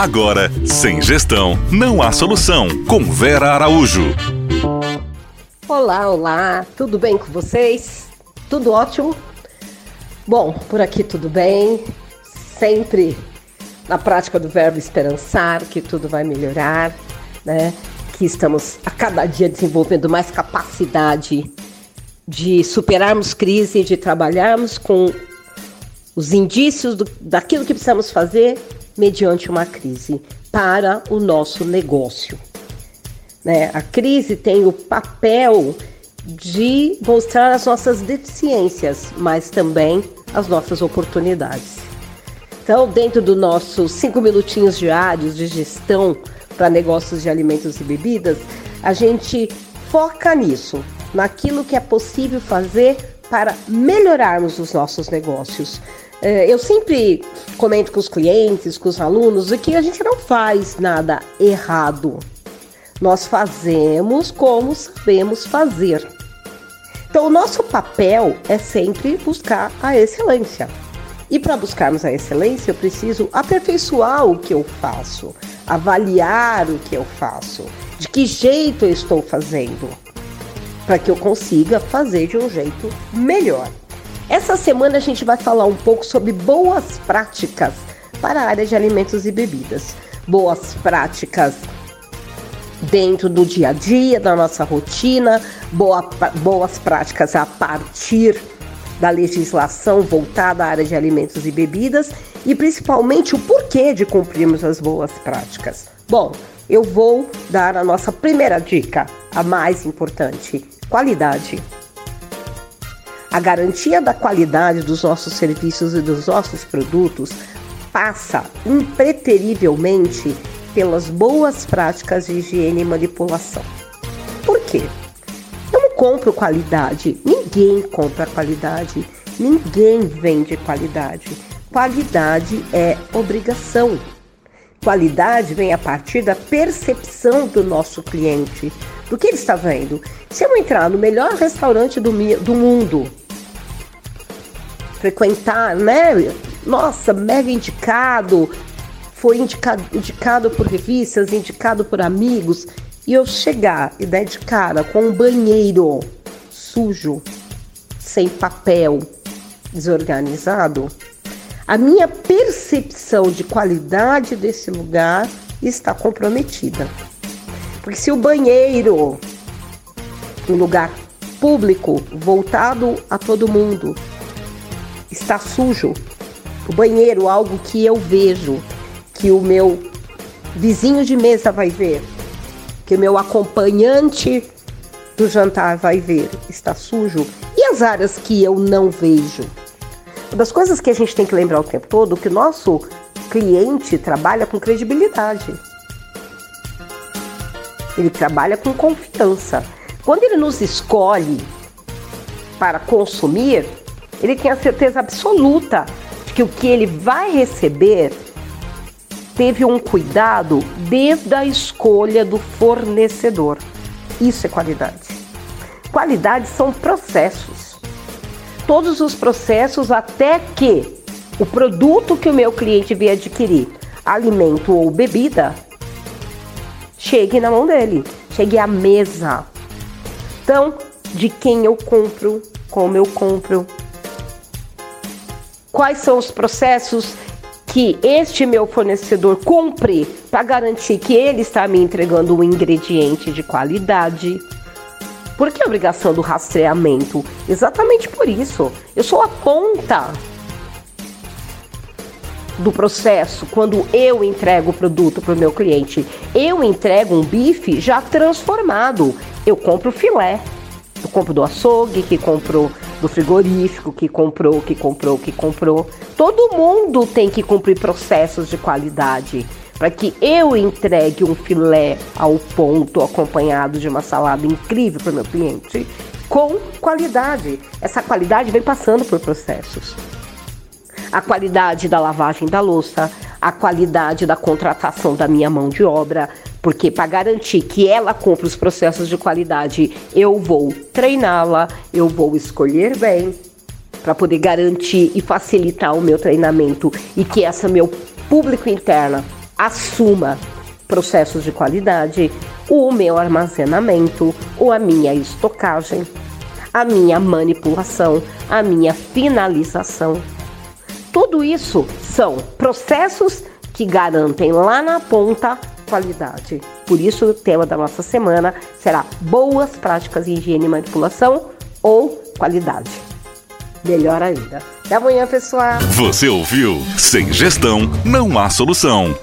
Agora, sem gestão, não há solução. Com Vera Araújo. Olá, olá, tudo bem com vocês? Tudo ótimo? Bom, por aqui tudo bem, sempre na prática do verbo esperançar que tudo vai melhorar, né? Que estamos a cada dia desenvolvendo mais capacidade de superarmos crise, de trabalharmos com os indícios do, daquilo que precisamos fazer mediante uma crise para o nosso negócio. Né? A crise tem o papel de mostrar as nossas deficiências, mas também as nossas oportunidades. Então, dentro dos nossos cinco minutinhos diários de gestão para negócios de alimentos e bebidas, a gente foca nisso, naquilo que é possível fazer para melhorarmos os nossos negócios. É, eu sempre comento com os clientes, com os alunos, que a gente não faz nada errado. Nós fazemos como sabemos fazer. Então, o nosso papel é sempre buscar a excelência. E para buscarmos a excelência, eu preciso aperfeiçoar o que eu faço, avaliar o que eu faço, de que jeito eu estou fazendo, para que eu consiga fazer de um jeito melhor. Essa semana a gente vai falar um pouco sobre boas práticas para a área de alimentos e bebidas. Boas práticas dentro do dia a dia, da nossa rotina, boa, boas práticas a partir da legislação voltada à área de alimentos e bebidas e principalmente o porquê de cumprirmos as boas práticas. Bom, eu vou dar a nossa primeira dica, a mais importante: qualidade. A garantia da qualidade dos nossos serviços e dos nossos produtos passa impreterivelmente pelas boas práticas de higiene e manipulação. Por quê? Eu não compro qualidade, ninguém compra qualidade, ninguém vende qualidade. Qualidade é obrigação. Qualidade vem a partir da percepção do nosso cliente, do que ele está vendo. Se eu entrar no melhor restaurante do, do mundo, frequentar, né? Nossa, mega indicado, foi indicado, indicado por revistas, indicado por amigos, e eu chegar e dar de cara com um banheiro sujo, sem papel, desorganizado, a minha percepção de qualidade desse lugar está comprometida. Porque se o banheiro, um lugar público, voltado a todo mundo, está sujo, o banheiro, algo que eu vejo, que o meu vizinho de mesa vai ver, que o meu acompanhante do jantar vai ver, está sujo, e as áreas que eu não vejo. Uma das coisas que a gente tem que lembrar o tempo todo é que o nosso cliente trabalha com credibilidade. Ele trabalha com confiança. Quando ele nos escolhe para consumir, ele tem a certeza absoluta de que o que ele vai receber teve um cuidado desde a escolha do fornecedor. Isso é qualidade. Qualidade são processos. Todos os processos até que o produto que o meu cliente vier adquirir, alimento ou bebida, chegue na mão dele, chegue à mesa. Então, de quem eu compro, como eu compro, quais são os processos que este meu fornecedor cumpre para garantir que ele está me entregando um ingrediente de qualidade. Por que a obrigação do rastreamento? Exatamente por isso. Eu sou a ponta do processo quando eu entrego o produto para o meu cliente. Eu entrego um bife já transformado. Eu compro filé. Eu compro do açougue, que comprou do frigorífico, que comprou, que comprou, que comprou. Todo mundo tem que cumprir processos de qualidade para que eu entregue um filé ao ponto, acompanhado de uma salada incrível para o meu cliente, com qualidade. Essa qualidade vem passando por processos. A qualidade da lavagem da louça, a qualidade da contratação da minha mão de obra, porque para garantir que ela cumpra os processos de qualidade, eu vou treiná-la, eu vou escolher bem para poder garantir e facilitar o meu treinamento e que essa meu público interna assuma processos de qualidade, o meu armazenamento ou a minha estocagem, a minha manipulação, a minha finalização. Tudo isso são processos que garantem lá na ponta qualidade. Por isso, o tema da nossa semana será boas práticas em higiene e manipulação ou qualidade. Melhor ainda. Até amanhã, pessoal. Você ouviu? Sem gestão, não há solução.